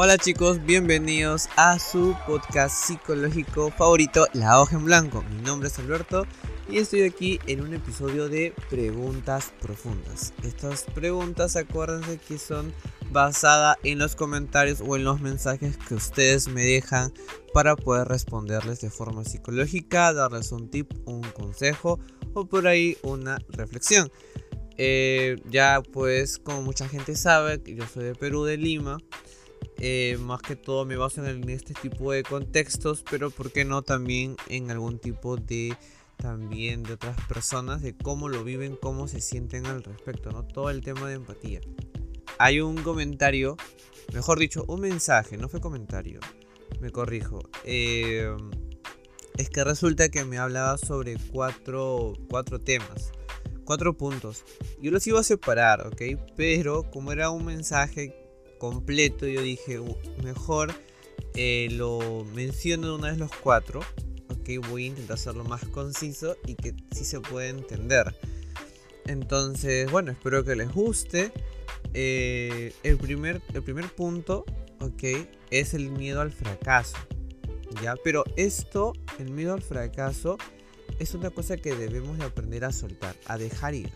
Hola chicos, bienvenidos a su podcast psicológico favorito, La Hoja en Blanco. Mi nombre es Alberto y estoy aquí en un episodio de Preguntas Profundas. Estas preguntas, acuérdense que son basadas en los comentarios o en los mensajes que ustedes me dejan para poder responderles de forma psicológica, darles un tip, un consejo o por ahí una reflexión. Eh, ya pues como mucha gente sabe, yo soy de Perú, de Lima. Eh, más que todo me baso en, este tipo de contextos, pero por qué no también en algún tipo de también de otras personas, de cómo lo viven, cómo se sienten al respecto, ¿no? Todo el tema de empatía. Hay un comentario, mejor dicho, un mensaje, no fue comentario, me corrijo. Eh, es que resulta que me hablaba sobre cuatro, cuatro temas, cuatro puntos. Yo los iba a separar, ¿ok? Pero como era un mensaje completo, yo dije, mejor eh, lo menciono de una vez los cuatro. Ok, voy a intentar hacerlo más conciso y que sí se pueda entender. Entonces, bueno, espero que les guste. Eh, el, primer, el primer punto, ok, es el miedo al fracaso. ¿Ya? Pero esto, el miedo al fracaso, es una cosa que debemos de aprender a soltar, a dejar ir.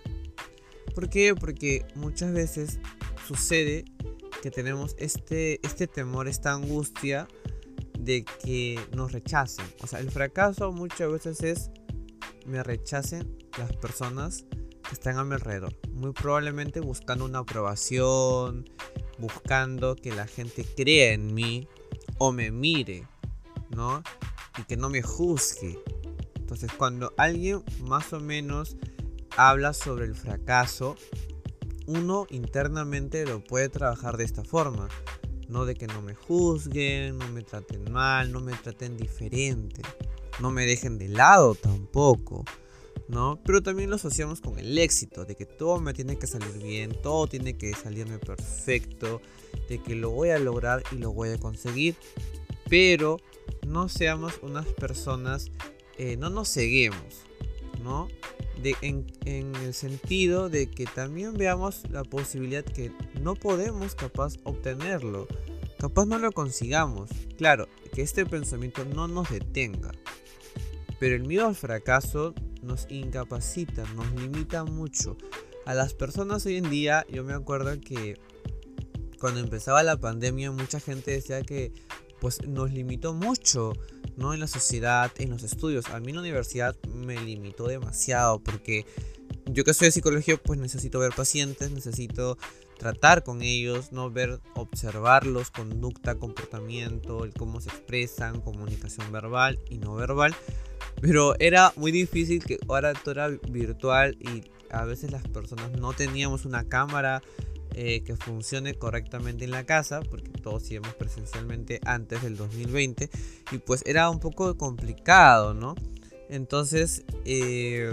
¿Por qué? Porque muchas veces sucede que tenemos este, este temor, esta angustia de que nos rechacen. O sea, el fracaso muchas veces es me rechacen las personas que están a mi alrededor. Muy probablemente buscando una aprobación, buscando que la gente crea en mí o me mire, ¿no? Y que no me juzgue. Entonces, cuando alguien más o menos habla sobre el fracaso, uno internamente lo puede trabajar de esta forma. No de que no me juzguen, no me traten mal, no me traten diferente, no me dejen de lado tampoco. ¿no? Pero también lo asociamos con el éxito, de que todo me tiene que salir bien, todo tiene que salirme perfecto, de que lo voy a lograr y lo voy a conseguir. Pero no seamos unas personas, eh, no nos seguimos, ¿no? En, el sentido de que también veamos la posibilidad que no podemos capaz obtenerlo, capaz no lo consigamos. Claro, que este pensamiento no nos detenga. Pero el miedo al fracaso nos incapacita, nos limita mucho. A las personas hoy en día, yo me acuerdo que cuando empezaba la pandemia mucha gente decía que pues nos limitó mucho ¿no? En la sociedad, en los estudios. A mí la universidad me limitó demasiado porque yo que soy de psicología pues necesito ver pacientes, necesito tratar con ellos, no ver, observarlos, conducta, comportamiento, el cómo se expresan, comunicación verbal y no verbal. Pero era muy difícil que ahora todo era virtual y a veces las personas no teníamos una cámara eh, que funcione correctamente en la casa, porque todos íbamos presencialmente antes del 2020, y pues era un poco complicado, ¿no? Entonces eh,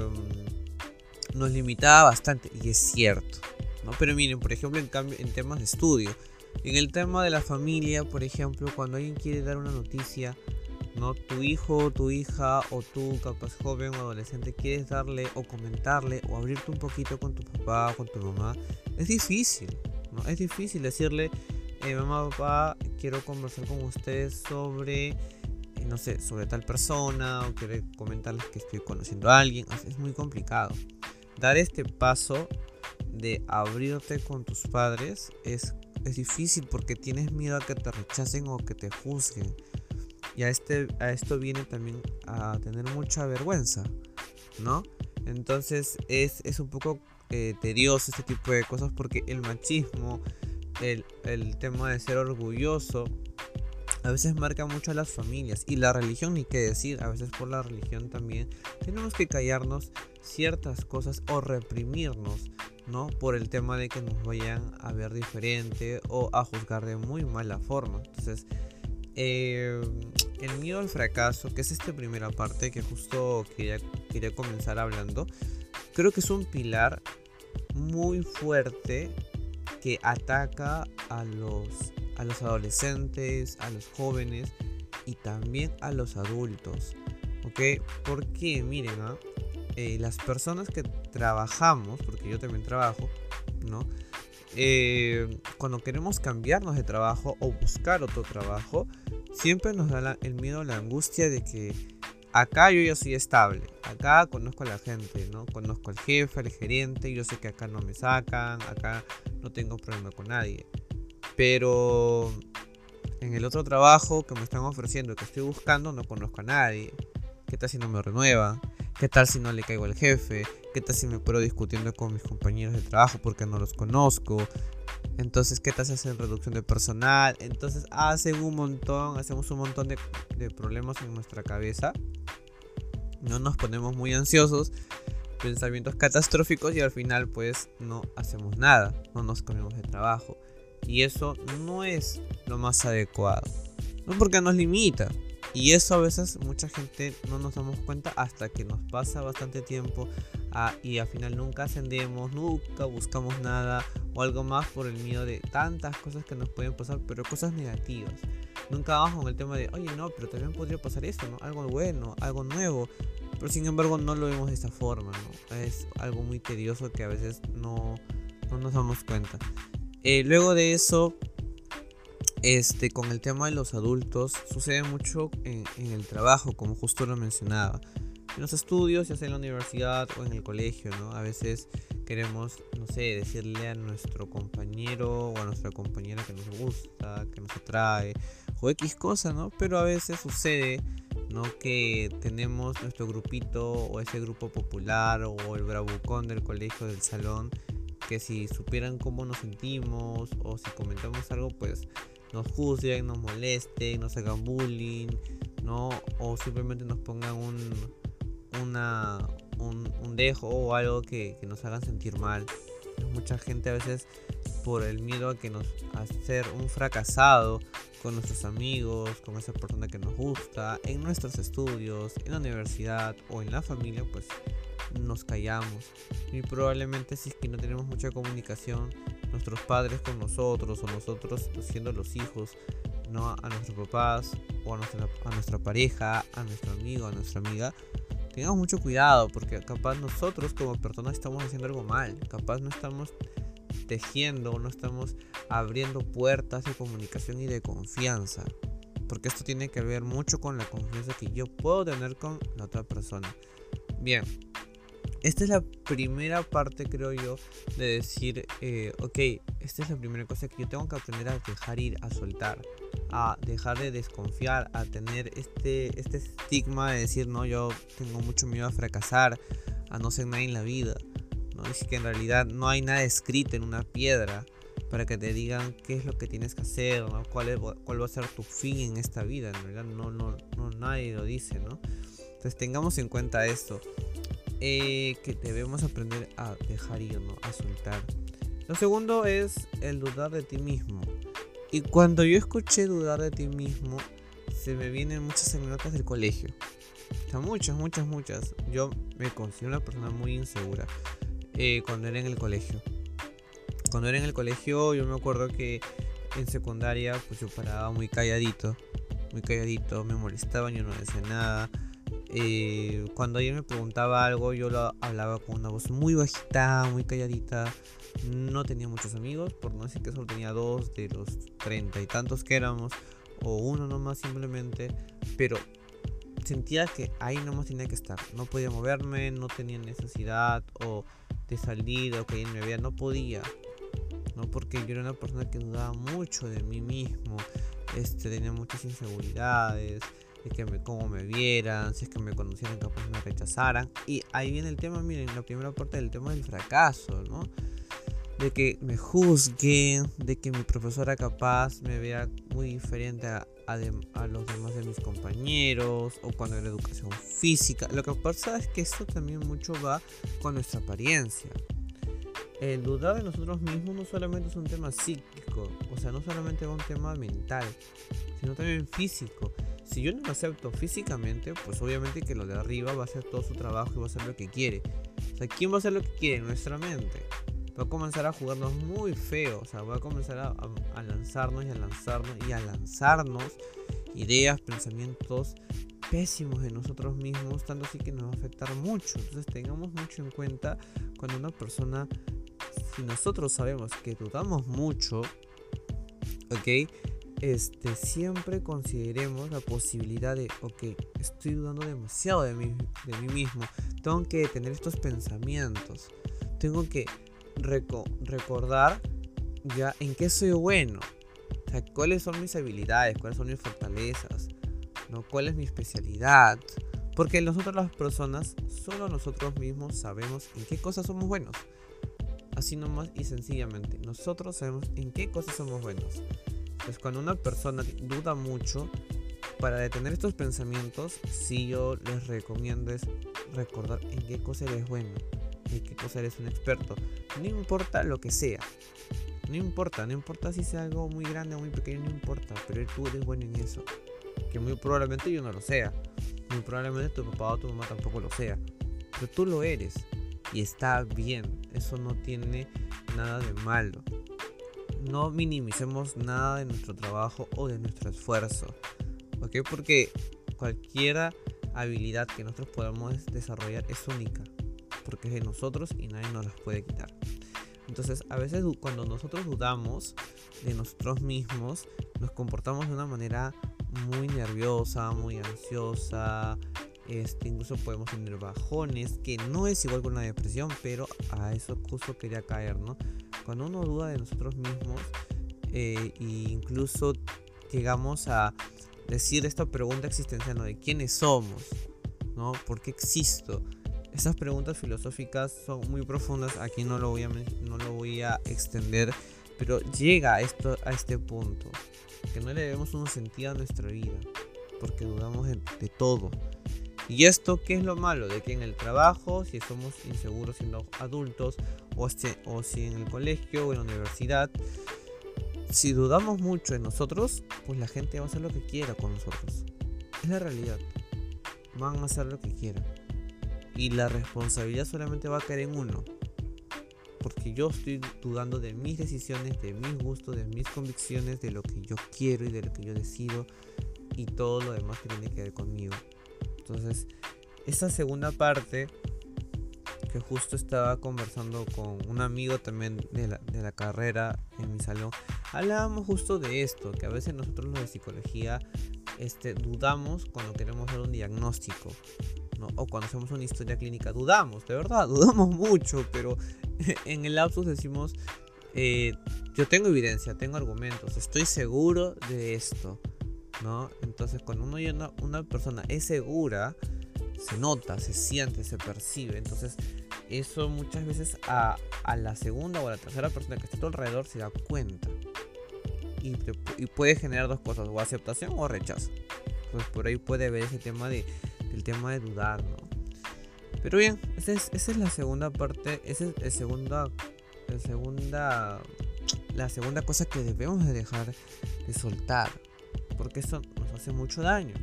nos limitaba bastante, y es cierto, ¿no? Pero miren, por ejemplo, en, cambio, en temas de estudio, en el tema de la familia, por ejemplo, cuando alguien quiere dar una noticia, ¿no? Tu hijo, tu hija o tú, capaz joven o adolescente, quieres darle o comentarle o abrirte un poquito con tu papá con tu mamá, es difícil, ¿no? Es difícil decirle, eh, mamá, papá, quiero conversar con ustedes sobre, eh, no sé, sobre tal persona o quiero comentarles que estoy conociendo a alguien. Es muy complicado. Dar este paso de abrirte con tus padres es, es difícil porque tienes miedo a que te rechacen o que te juzguen. Y a, este, a esto viene también a tener mucha vergüenza, ¿no? Entonces es, es un poco eh, tedioso este tipo de cosas porque el machismo, el, el tema de ser orgulloso, a veces marca mucho a las familias y la religión ni qué decir, a veces por la religión también tenemos que callarnos ciertas cosas o reprimirnos, ¿no? Por el tema de que nos vayan a ver diferente o a juzgar de muy mala forma. Entonces, eh, el miedo al fracaso, que es esta primera parte que justo quería, quería comenzar hablando, creo que es un pilar muy fuerte que ataca a los, a los adolescentes, a los jóvenes y también a los adultos. ¿Ok? Porque miren, ¿ah? eh, las personas que trabajamos, porque yo también trabajo, ¿no? eh, cuando queremos cambiarnos de trabajo o buscar otro trabajo, siempre nos da el miedo, la angustia de que acá yo ya soy estable, acá conozco a la gente, ¿no? Conozco al jefe, al gerente, yo sé que acá no me sacan, acá no tengo problema con nadie. Pero en el otro trabajo que me están ofreciendo, que estoy buscando, no conozco a nadie. ¿Qué tal si no me renueva? ¿Qué tal si no le caigo al jefe? ¿Qué tal si me puedo discutiendo con mis compañeros de trabajo porque no los conozco? Entonces, ¿qué tal si hacen reducción de personal? Entonces, hacen un montón, hacemos un montón de, de problemas en nuestra cabeza. No nos ponemos muy ansiosos, pensamientos catastróficos y al final pues no hacemos nada, no nos comemos de trabajo. Y eso no es lo más adecuado. No porque nos limita, y eso a veces mucha gente no nos damos cuenta hasta que nos pasa bastante tiempo ah, y al final nunca ascendemos, nunca buscamos nada o algo más por el miedo de tantas cosas que nos pueden pasar, pero cosas negativas. Nunca vamos con el tema de, oye, no, pero también podría pasar esto, ¿no? Algo bueno, algo nuevo. Pero sin embargo no lo vemos de esta forma, ¿no? Es algo muy tedioso que a veces no, no nos damos cuenta. Eh, luego de eso, este, con el tema de los adultos, sucede mucho en, el trabajo, como justo lo mencionaba. En los estudios, ya sea en la universidad o en el colegio, ¿no? A veces queremos, no sé, decirle a nuestro compañero o a nuestra compañera que nos gusta, que nos atrae, o X cosa, ¿no? Pero a veces sucede, ¿no? Que tenemos nuestro grupito o ese grupo popular o el bravucón del colegio, del salón, que si supieran cómo nos sentimos o si comentamos algo, pues nos juzguen, nos molesten, nos hagan bullying, ¿no? O simplemente nos pongan un, una, un, dejo o algo que, nos hagan sentir mal. Mucha gente a veces por el miedo a que nos a ser un fracasado con nuestros amigos, con esa persona que nos gusta, en nuestros estudios, en la universidad o en la familia, pues nos callamos. Y probablemente si es que no tenemos mucha comunicación, nuestros padres con nosotros o nosotros siendo los hijos, ¿no? A nuestros papás o a nuestra, a nuestra pareja, a nuestro amigo, a nuestra amiga. Tengamos mucho cuidado porque capaz nosotros como personas estamos haciendo algo mal, capaz no estamos tejiendo, no estamos abriendo puertas de comunicación y de confianza. Porque esto tiene que ver mucho con la confianza que yo puedo tener con la otra persona. Bien, esta es la primera parte, creo yo, de decir, eh, ok, esta es la primera cosa que yo tengo que aprender a dejar ir, a soltar, a dejar de desconfiar, a tener este, este estigma de decir, no, yo tengo mucho miedo a fracasar, a no ser nadie en la vida. ¿no? Dice que en realidad no hay nada escrito en una piedra para que te digan qué es lo que tienes que hacer, ¿no? cuál, es, cuál va a ser tu fin en esta vida. En realidad no, no, no nadie lo dice, ¿no? Entonces tengamos en cuenta esto. Eh, que debemos aprender a dejar ir, ¿no? a soltar. Lo segundo es el dudar de ti mismo. Y cuando yo escuché dudar de ti mismo, se me vienen muchas anécdotas del colegio. O muchas, muchas, muchas. Yo me considero una persona muy insegura eh, cuando era en el colegio. Cuando era en el colegio, yo me acuerdo que en secundaria, pues yo paraba muy calladito. Muy calladito, me molestaba, yo no decía nada eh, cuando alguien me preguntaba algo, yo lo hablaba con una voz muy bajita, muy calladita. No tenía muchos amigos, por no decir que solo tenía dos de los treinta y tantos que éramos, o uno nomás simplemente. Pero sentía que ahí nomás tenía que estar. No podía moverme, no tenía necesidad o de salir o que alguien me vea, no podía. No porque yo era una persona que dudaba mucho de mí mismo, este, tenía muchas inseguridades es que me, cómo me vieran, si es que me conocieran, capaz me rechazaran. Y ahí viene el tema, miren, la primera parte del tema del fracaso, ¿no? De que me juzguen, de que mi profesora capaz me vea muy diferente a, a, los demás de mis compañeros, o cuando era educación física. Lo que pasa es que esto también mucho va con nuestra apariencia. El dudar de nosotros mismos no solamente es un tema psíquico, o sea, no solamente es un tema mental, sino también físico si yo no me acepto físicamente, pues obviamente que lo de arriba va a hacer todo su trabajo y va a hacer lo que quiere. O sea, ¿quién va a hacer lo que quiere? Nuestra mente. Va a comenzar a jugarnos muy feo. O sea, va a comenzar a, lanzarnos y a lanzarnos y a lanzarnos ideas, pensamientos pésimos de nosotros mismos, tanto así que nos va a afectar mucho. Entonces tengamos mucho en cuenta cuando una persona si nosotros sabemos que dudamos mucho, ¿ok? Este, siempre consideremos la posibilidad de, ok, estoy dudando demasiado de mí, de mí mismo, tengo que tener estos pensamientos, tengo que recordar ya en qué soy bueno, o sea, cuáles son mis habilidades, cuáles son mis fortalezas, ¿no? cuál es mi especialidad, porque nosotros las personas, solo nosotros mismos sabemos en qué cosas somos buenos. Así nomás y sencillamente, nosotros sabemos en qué cosas somos buenos. Pues cuando una persona duda mucho, para detener estos pensamientos, si yo les recomiendo es recordar en qué cosa eres bueno, en qué cosa eres un experto. No importa lo que sea. No importa, no importa si sea algo muy grande o muy pequeño, no importa, pero tú eres bueno en eso. Que muy probablemente yo no lo sea. Muy probablemente tu papá o tu mamá tampoco lo sea. Pero tú lo eres. Y está bien. Eso no tiene nada de malo no minimicemos nada de nuestro trabajo o de nuestro esfuerzo. ¿Ok? Porque cualquier habilidad que nosotros podamos desarrollar es única. Porque es de nosotros y nadie nos las puede quitar. Entonces, a veces cuando nosotros dudamos de nosotros mismos, nos comportamos de una manera muy nerviosa, muy ansiosa. Este, incluso podemos tener bajones, que no es igual con la depresión, pero a eso justo quería caer, ¿no? Cuando uno duda de nosotros mismos e incluso llegamos a decir esta pregunta existencial de quiénes somos, ¿no? ¿Por qué existo? Estas preguntas filosóficas son muy profundas, aquí no lo voy a, no lo voy a extender, pero llega esto, a este punto, que no le debemos un sentido a nuestra vida, porque dudamos de todo. ¿Y esto qué es lo malo? De que en el trabajo, si somos inseguros siendo adultos, o, si en el colegio o en la universidad, si dudamos mucho en nosotros, pues la gente va a hacer lo que quiera con nosotros. Es la realidad. Van a hacer lo que quieran. Y la responsabilidad solamente va a caer en uno. Porque yo estoy dudando de mis decisiones, de mis gustos, de mis convicciones, de lo que yo quiero y de lo que yo decido. Y todo lo demás que tiene que ver conmigo. Entonces, esta segunda parte, que justo estaba conversando con un amigo también de la, carrera en mi salón, hablábamos justo de esto, que a veces nosotros los de psicología este, dudamos cuando queremos hacer un diagnóstico. O cuando hacemos una historia clínica, dudamos, de verdad, dudamos mucho, pero en el lapsus decimos, eh, yo tengo evidencia, tengo argumentos, estoy seguro de esto. ¿no? Entonces cuando uno una persona es segura, se nota, se siente, se percibe. Entonces eso muchas veces a, la segunda o a la tercera persona que está a tu alrededor se da cuenta. Y, puede generar dos cosas, o aceptación o rechazo. Entonces por ahí puede ver ese tema de, el tema de dudar, ¿no? Pero bien, esa es, esa es la segunda parte, esa es el segunda, el segunda, la segunda cosa que debemos de dejar de soltar porque eso nos hace mucho daño.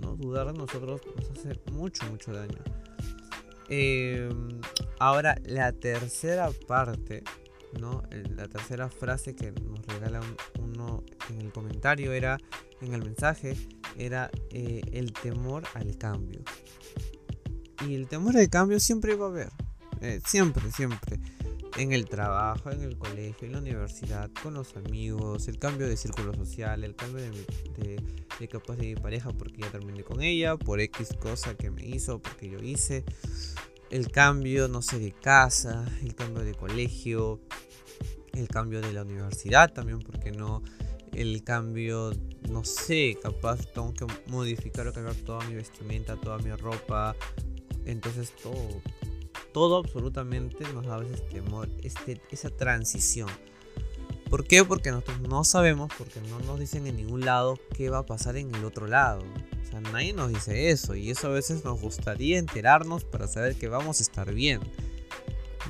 ¿No? Dudar de nosotros nos hace mucho, mucho daño. Em, ahora, la tercera parte, ¿no? la tercera frase que nos regala uno en el comentario era, en el mensaje, era eh, el temor al cambio. Y el temor al cambio siempre va a haber. Eh, siempre, siempre en el trabajo, en el colegio, en la universidad, con los amigos, el cambio de círculo social, el cambio de, de, de capaz de mi pareja porque ya terminé con ella, por X cosa que me hizo, porque yo hice, el cambio, no sé, de casa, el cambio de colegio, el cambio de la universidad también, porque no, el cambio, no sé, capaz tengo que modificar o cambiar toda mi vestimenta, toda mi ropa, entonces todo todo absolutamente nos da a veces temor, este, esa transición. ¿Por qué? Porque nosotros no sabemos, porque no nos dicen en ningún lado qué va a pasar en el otro lado. O sea, nadie nos dice eso y eso a veces nos gustaría enterarnos para saber que vamos a estar bien.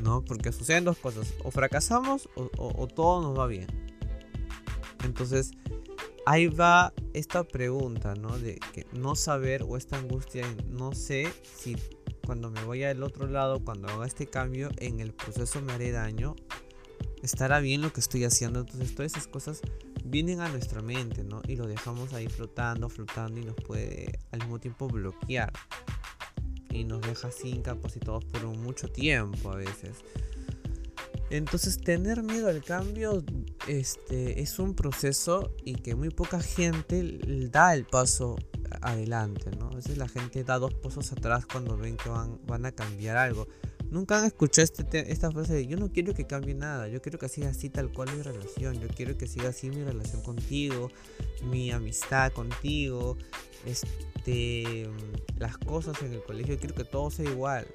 ¿No? Porque suceden dos cosas, o fracasamos o, todo nos va bien. Entonces, ahí va esta pregunta, ¿no? De que no saber o esta angustia no sé si cuando me voy al otro lado, cuando haga este cambio, en el proceso me haré daño, estará bien lo que estoy haciendo. Entonces todas esas cosas vienen a nuestra mente, ¿no? Y lo dejamos ahí flotando, flotando y nos puede al mismo tiempo bloquear. Y nos deja así incapacitados por mucho tiempo a veces. Entonces tener miedo al cambio este, es un proceso y que muy poca gente da el paso adelante, ¿no? A veces la gente da dos pasos atrás cuando ven que van, van a cambiar algo. Nunca han escuchado este esta frase de yo no quiero que cambie nada, yo quiero que siga así tal cual mi relación, yo quiero que siga así mi relación contigo, mi amistad contigo, este, las cosas en el colegio, quiero que todo sea igual.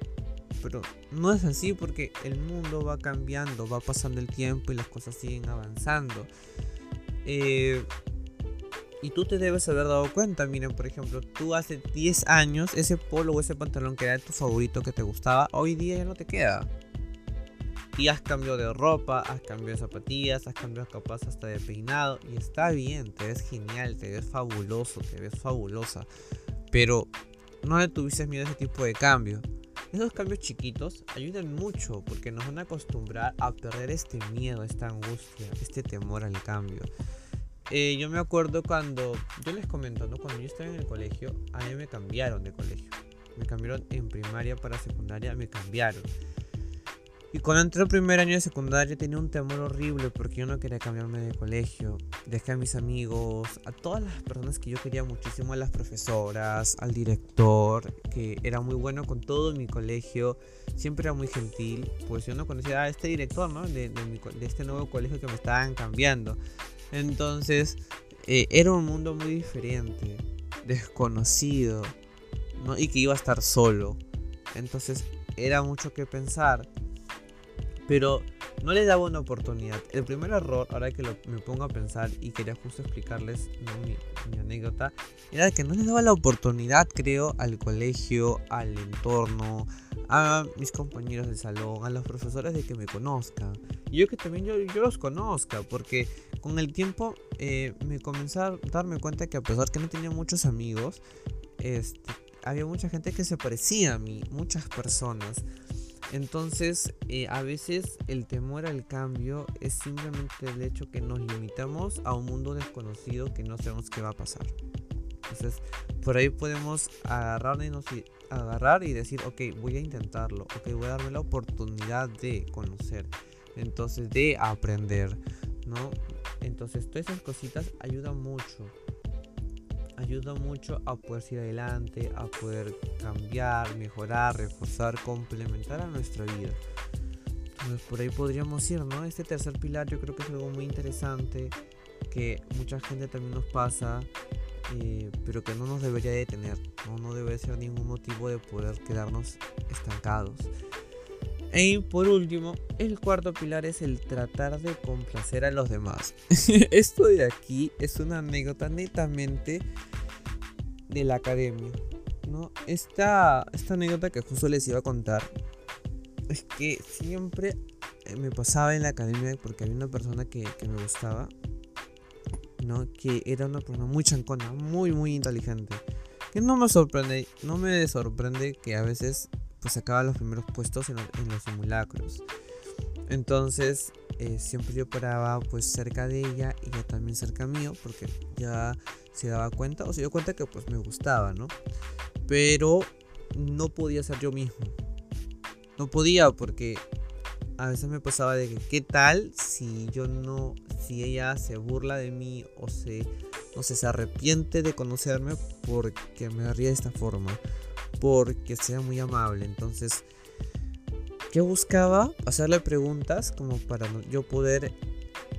Pero no es así porque el mundo va cambiando, va pasando el tiempo y las cosas siguen avanzando. Eh, y tú te debes haber dado cuenta, miren, por ejemplo, tú hace 10 años ese polo o ese pantalón que era tu favorito que te gustaba, hoy día ya no te queda. Y has cambiado de ropa, has cambiado de zapatillas, has cambiado capaz hasta de peinado. Y está bien, te ves genial, te ves fabuloso, te ves fabulosa. Pero no le tuviste miedo a ese tipo de cambio. Esos cambios chiquitos ayudan mucho porque nos van a acostumbrar a perder este miedo, esta angustia, este temor al cambio. Eh, yo me acuerdo cuando, yo les comento, ¿no? Cuando yo estaba en el colegio, a mí me cambiaron de colegio. Me cambiaron en primaria para secundaria, me cambiaron. Y cuando entré el primer año de secundaria tenía un temor horrible porque yo no quería cambiarme de colegio. Dejé a mis amigos, a todas las personas que yo quería muchísimo, a las profesoras, al director, que era muy bueno con todo mi colegio, siempre era muy gentil. Pues yo no conocía a este director, ¿no? De, de este nuevo colegio que me estaban cambiando. Entonces, eh, era un mundo muy diferente, desconocido, ¿no? y que iba a estar solo. Entonces, era mucho que pensar. Pero no le daba una oportunidad. El primer error, ahora que me pongo a pensar y quería justo explicarles mi, anécdota, era que no le daba la oportunidad, creo, al colegio, al entorno, a mis compañeros de salón, a los profesores de que me conozcan. Y yo que también yo, yo los conozca, porque con el tiempo eh, me comencé a darme cuenta que a pesar que no tenía muchos amigos, este, había mucha gente que se parecía a mí, muchas personas. Entonces, eh, a veces el temor al cambio es simplemente el hecho que nos limitamos a un mundo desconocido que no sabemos qué va a pasar. Entonces, por ahí podemos agarrarnos y, agarrar y decir, ok, voy a intentarlo, ok, voy a darme la oportunidad de conocer, entonces de aprender, ¿no? Entonces, todas esas cositas ayudan mucho ayuda mucho a poder ir adelante, a poder cambiar, mejorar, reforzar, complementar a nuestra vida. Entonces por ahí podríamos ir, ¿no? Este tercer pilar yo creo que es algo muy interesante, que mucha gente también nos pasa, eh, pero que no nos debería detener, ¿no? no debe ser ningún motivo de poder quedarnos estancados. Y por último, el cuarto pilar es el tratar de complacer a los demás. Esto de aquí es una anécdota netamente de la academia. ¿no? Esta, esta anécdota que justo les iba a contar es que siempre eh, me pasaba en la academia porque había una persona que, me gustaba, ¿no? que era una persona muy chancona, muy, muy inteligente. Que no me sorprende, no me sorprende que a veces pues sacaba los primeros puestos en, los simulacros. Entonces eh, siempre yo paraba pues cerca de ella y ella también cerca mío porque ya se daba cuenta o se dio cuenta que pues me gustaba, ¿no? Pero no podía ser yo mismo. No podía porque a veces me pasaba de que qué tal si yo no, si ella se burla de mí o se, no se arrepiente de conocerme porque me ría de esta forma porque sea muy amable. Entonces, ¿qué buscaba? Hacerle preguntas como para yo poder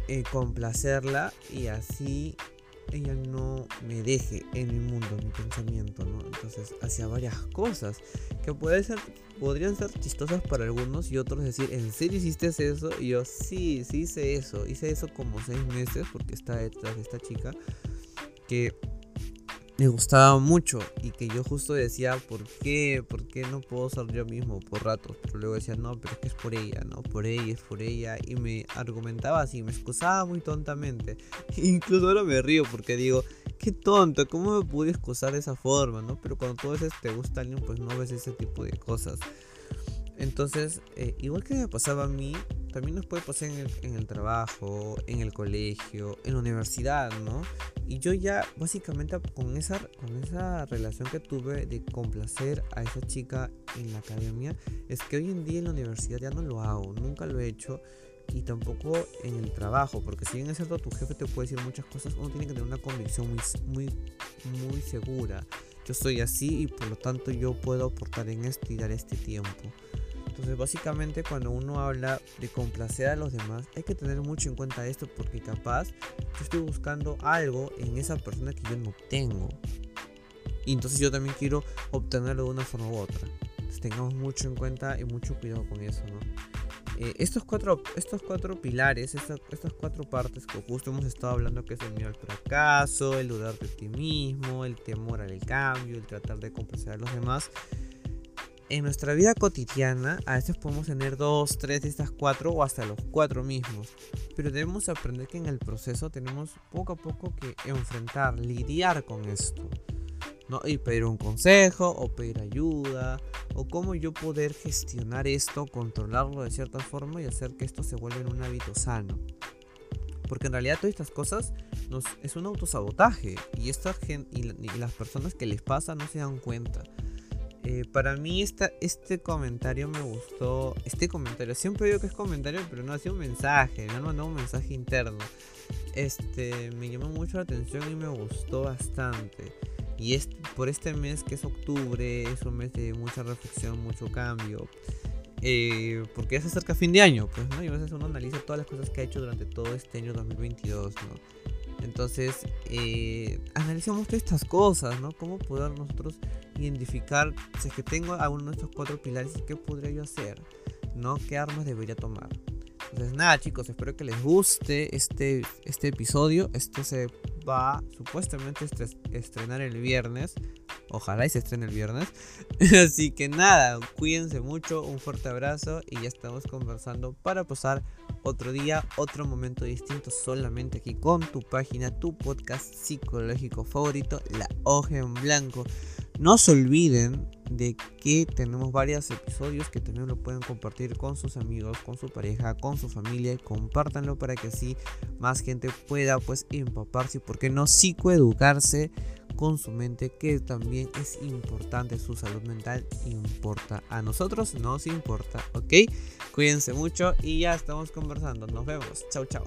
eh, complacerla y así ella no me deje en mi mundo, en mi pensamiento, ¿no? Entonces hacía varias cosas que ser, podrían ser chistosas para algunos y otros decir, ¿en serio hiciste eso? Y yo, sí, sí hice eso. Hice eso como seis meses porque está detrás de esta chica que me gustaba mucho y que yo justo decía, ¿por qué? ¿Por qué no puedo ser yo mismo por ratos? Pero luego decía, no, pero es que es por ella, ¿no? Por ella, es por ella. Y me argumentaba así, me excusaba muy tontamente. Incluso ahora me río porque digo, qué tonto, ¿cómo me pude excusar de esa forma, ¿no? Pero cuando tú veces te gusta alguien, pues no ves ese tipo de cosas. Entonces, eh, igual que me pasaba a mí, también nos puede pasar en el, en el, trabajo, en el colegio, en la universidad, ¿no? Y yo ya básicamente con esa, con esa relación que tuve de complacer a esa chica en la academia, es que hoy en día en la universidad ya no lo hago, nunca lo he hecho. y tampoco en el trabajo, porque si bien es cierto tu jefe te puede decir muchas cosas, uno tiene que tener una convicción muy, muy, muy segura. Yo soy así y por lo tanto yo puedo aportar en esto y dar este tiempo. Entonces básicamente cuando uno habla de complacer a los demás hay que tener mucho en cuenta esto porque capaz yo estoy buscando algo en esa persona que yo no tengo. Y entonces yo también quiero obtenerlo de una forma u otra. Entonces tengamos mucho en cuenta y mucho cuidado con eso, ¿no? Eh, estos, cuatro, estos cuatro pilares, estas, cuatro partes que justo hemos estado hablando, que es el miedo al fracaso, el dudar de ti mismo, el temor al cambio, el tratar de complacer a los demás, en nuestra vida cotidiana a veces podemos tener dos, tres de estas cuatro o hasta los cuatro mismos. Pero debemos aprender que en el proceso tenemos poco a poco que enfrentar, lidiar con esto. ¿no? Y pedir un consejo o pedir ayuda o cómo yo poder gestionar esto, controlarlo de cierta forma y hacer que esto se vuelva en un hábito sano. Porque en realidad todas estas cosas es un autosabotaje y, esta gente, y las personas que les pasa no se dan cuenta. Eh, para mí esta, este comentario me gustó. Este comentario, siempre digo que es comentario, pero no ha sido un mensaje. Me han mandado un mensaje interno. Este me llamó mucho la atención y me gustó bastante. Y es por este mes que es octubre, es un mes de mucha reflexión, mucho cambio. Eh, porque ya se acerca fin de año, pues, ¿no? Y a veces uno analiza todas las cosas que ha hecho durante todo este año 2022, ¿no? Entonces, eh, analicemos todas estas cosas, ¿no? Cómo poder nosotros identificar si es que tengo alguno de estos cuatro pilares, qué podría yo hacer, ¿no? ¿Qué armas debería tomar? Entonces nada chicos, espero que les guste este, este episodio. Esto se va supuestamente a estrenar el viernes. Ojalá y se estrene el viernes. Así que nada, cuídense mucho, un fuerte abrazo y ya estamos conversando para pasar otro día, otro momento distinto solamente aquí con tu página, tu podcast psicológico favorito, La Hoja en Blanco. No se olviden de que tenemos varios episodios que también lo pueden compartir con sus amigos, con su pareja, con su familia. Compártanlo para que así más gente pueda pues empaparse y por qué no psicoeducarse con su mente que también es importante su salud mental importa a nosotros nos importa ok. Cuídense mucho y ya estamos conversando. Nos vemos. Chao chao